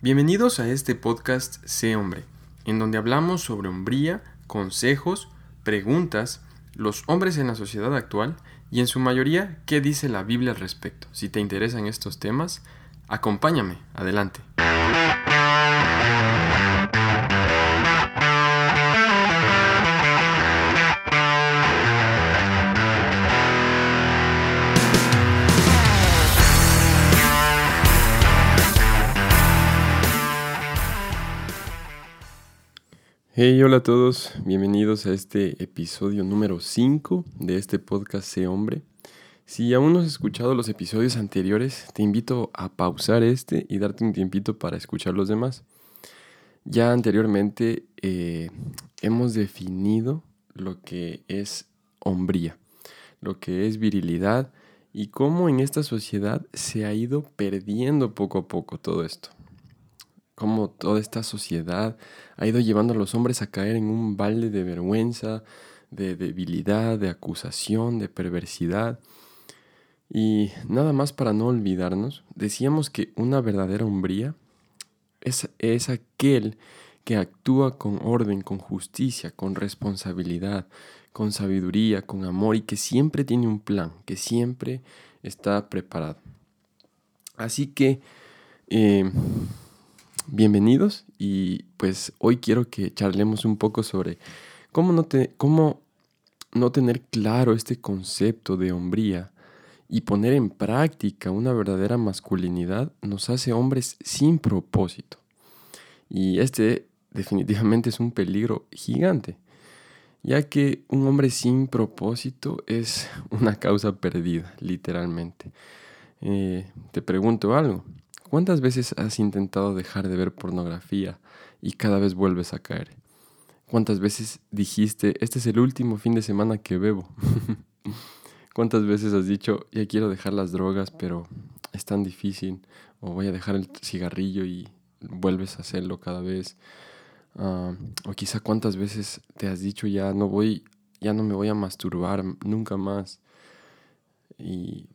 Bienvenidos a este podcast Sé Hombre, en donde hablamos sobre hombría, consejos, preguntas, los hombres en la sociedad actual y en su mayoría qué dice la Biblia al respecto. Si te interesan estos temas, acompáñame, adelante. Hey, hola a todos, bienvenidos a este episodio número 5 de este podcast Sé Hombre. Si aún no has escuchado los episodios anteriores, te invito a pausar este y darte un tiempito para escuchar los demás. Ya anteriormente eh, hemos definido lo que es hombría, lo que es virilidad y cómo en esta sociedad se ha ido perdiendo poco a poco todo esto cómo toda esta sociedad ha ido llevando a los hombres a caer en un balde de vergüenza, de debilidad, de acusación, de perversidad. Y nada más para no olvidarnos, decíamos que una verdadera hombría es, es aquel que actúa con orden, con justicia, con responsabilidad, con sabiduría, con amor y que siempre tiene un plan, que siempre está preparado. Así que eh, bienvenidos y pues hoy quiero que charlemos un poco sobre cómo no, tener claro este concepto de hombría y poner en práctica una verdadera masculinidad nos hace hombres sin propósito. Y este definitivamente es un peligro gigante, ya que un hombre sin propósito es una causa perdida, literalmente. Eh, te pregunto algo, ¿Cuántas veces has intentado dejar de ver pornografía y cada vez vuelves a caer? ¿Cuántas veces dijiste, este es el último fin de semana que bebo? ¿Cuántas veces has dicho, ya quiero dejar las drogas, pero es tan difícil? O voy a dejar el cigarrillo y vuelves a hacerlo cada vez. Ah, o quizá cuántas veces te has dicho, ya no voy, ya no me voy a masturbar nunca más. Y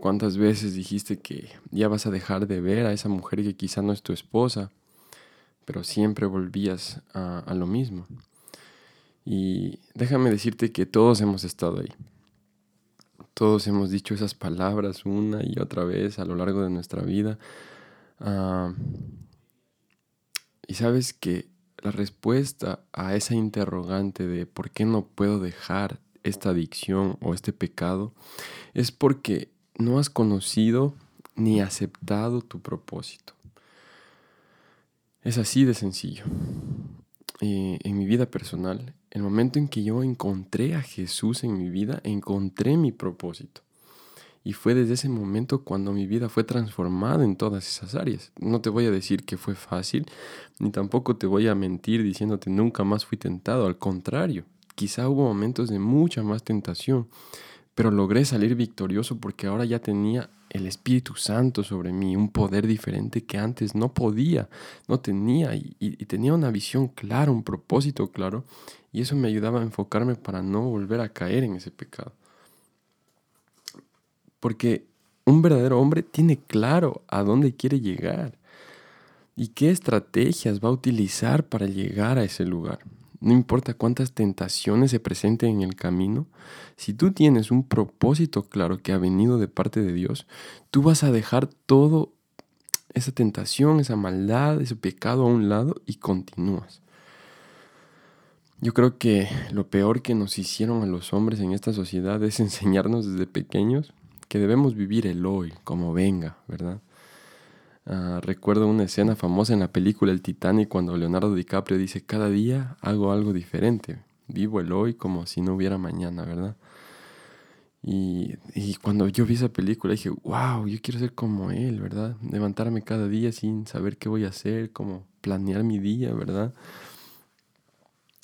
¿Cuántas veces dijiste que ya vas a dejar de ver a esa mujer que quizá no es tu esposa, pero siempre volvías a, lo mismo? Y déjame decirte que todos hemos estado ahí. Todos hemos dicho esas palabras una y otra vez a lo largo de nuestra vida. Ah, y sabes que la respuesta a esa interrogante de por qué no puedo dejar esta adicción o este pecado es porque no has conocido ni aceptado tu propósito. Es así de sencillo. Eh, en mi vida personal, el momento en que yo encontré a Jesús en mi vida, encontré mi propósito. Y fue desde ese momento cuando mi vida fue transformada en todas esas áreas. No te voy a decir que fue fácil, ni tampoco te voy a mentir diciéndote nunca más fui tentado. Al contrario, quizá hubo momentos de mucha más tentación, pero logré salir victorioso porque ahora ya tenía el Espíritu Santo sobre mí, un poder diferente que antes no podía, no tenía, y, tenía una visión clara, un propósito claro, y eso me ayudaba a enfocarme para no volver a caer en ese pecado. Porque un verdadero hombre tiene claro a dónde quiere llegar y qué estrategias va a utilizar para llegar a ese lugar. No importa cuántas tentaciones se presenten en el camino, si tú tienes un propósito claro que ha venido de parte de Dios, tú vas a dejar todo esa tentación, esa maldad, ese pecado a un lado y continúas. Yo creo que lo peor que nos hicieron a los hombres en esta sociedad es enseñarnos desde pequeños que debemos vivir el hoy, como venga, ¿verdad? Ah, recuerdo una escena famosa en la película El Titanic cuando Leonardo DiCaprio dice, cada día hago algo diferente, vivo el hoy como si no hubiera mañana, ¿verdad? Y, y, cuando yo vi esa película dije, wow, yo quiero ser como él, ¿verdad? Levantarme cada día sin saber qué voy a hacer, como planear mi día, ¿verdad?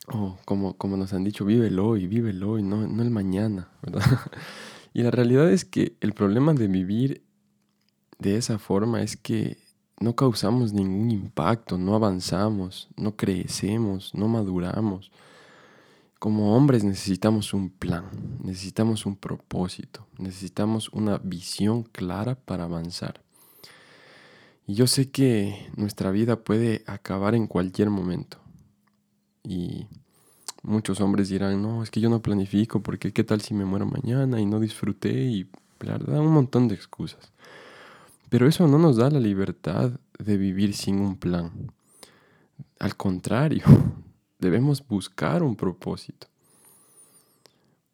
O como, como nos han dicho, vive el hoy, vive el hoy, no, no el mañana, ¿verdad? y la realidad es que el problema de vivir de esa forma es que no causamos ningún impacto, no avanzamos, no crecemos, no maduramos. Como hombres necesitamos un plan, necesitamos un propósito, necesitamos una visión clara para avanzar. Y yo sé que nuestra vida puede acabar en cualquier momento. Y muchos hombres dirán, no, es que yo no planifico porque qué tal si me muero mañana y no disfruté y la verdad, un montón de excusas. Pero eso no nos da la libertad de vivir sin un plan. Al contrario, debemos buscar un propósito.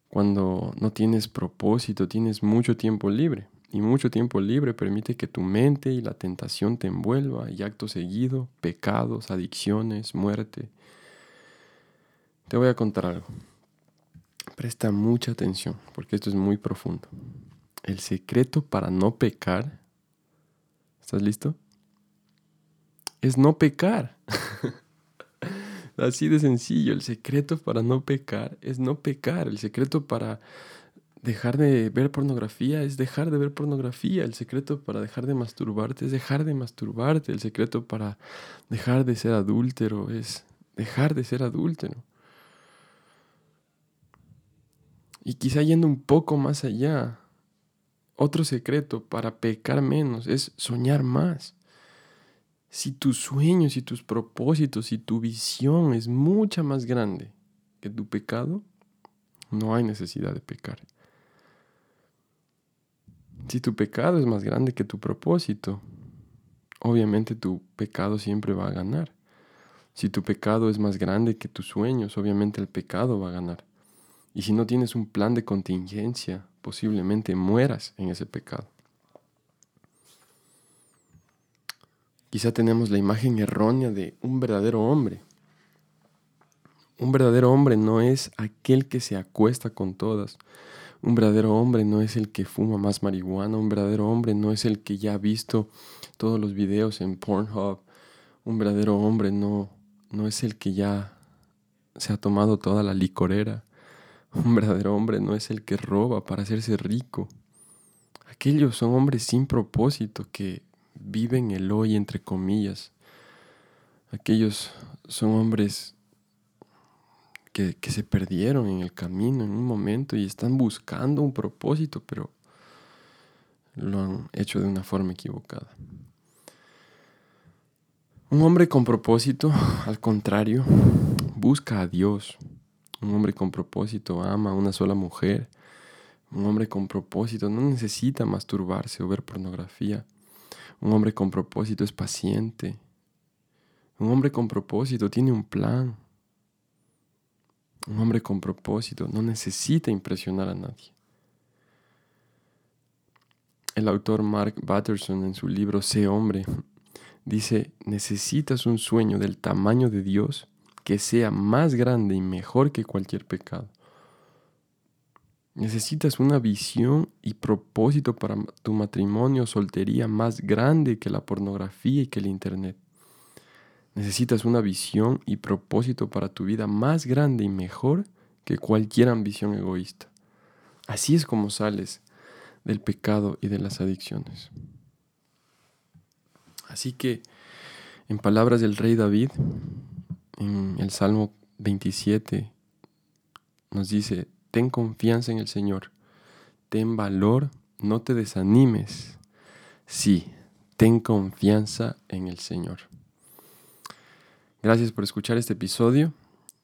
Cuando no tienes propósito, tienes mucho tiempo libre. Y mucho tiempo libre permite que tu mente y la tentación te envuelva y acto seguido, pecados, adicciones, muerte. Te voy a contar algo. Presta mucha atención porque esto es muy profundo. El secreto para no pecar, ¿estás listo? Es no pecar. Así de sencillo, el secreto para no pecar es no pecar. El secreto para dejar de ver pornografía es dejar de ver pornografía. El secreto para dejar de masturbarte es dejar de masturbarte. El secreto para dejar de ser adúltero es dejar de ser adúltero. Y quizá yendo un poco más allá, otro secreto para pecar menos es soñar más. Si tus sueños y tus propósitos y tu visión es mucha más grande que tu pecado, no hay necesidad de pecar. Si tu pecado es más grande que tu propósito, obviamente tu pecado siempre va a ganar. Si tu pecado es más grande que tus sueños, obviamente el pecado va a ganar. Y si no tienes un plan de contingencia, posiblemente mueras en ese pecado. Quizá tenemos la imagen errónea de un verdadero hombre. Un verdadero hombre no es aquel que se acuesta con todas. Un verdadero hombre no es el que fuma más marihuana. Un verdadero hombre no es el que ya ha visto todos los videos en Pornhub. Un verdadero hombre no, no es el que ya se ha tomado toda la licorera. Un verdadero hombre no es el que roba para hacerse rico. Aquellos son hombres sin propósito que viven el hoy entre comillas. Aquellos son hombres que, que, se perdieron en el camino en un momento y están buscando un propósito, pero lo han hecho de una forma equivocada. Un hombre con propósito, al contrario, busca a Dios. Un hombre con propósito ama a una sola mujer. Un hombre con propósito no necesita masturbarse o ver pornografía. Un hombre con propósito es paciente. Un hombre con propósito tiene un plan. Un hombre con propósito no necesita impresionar a nadie. El autor Mark Batterson en su libro Sé hombre dice, necesitas un sueño del tamaño de Dios que sea más grande y mejor que cualquier pecado. Necesitas una visión y propósito para tu matrimonio o soltería más grande que la pornografía y que el Internet. Necesitas una visión y propósito para tu vida más grande y mejor que cualquier ambición egoísta. Así es como sales del pecado y de las adicciones. Así que, en palabras del rey David, en el Salmo 27 nos dice, ten confianza en el Señor, ten valor, no te desanimes. Sí, ten confianza en el Señor. Gracias por escuchar este episodio.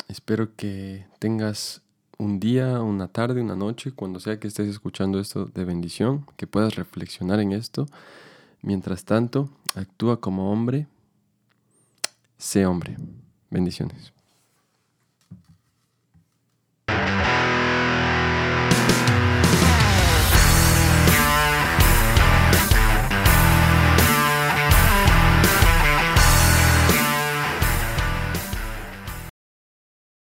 Espero que tengas un día, una tarde, una noche, cuando sea que estés escuchando esto de bendición, que puedas reflexionar en esto. Mientras tanto, actúa como hombre, sé hombre. Bendiciones.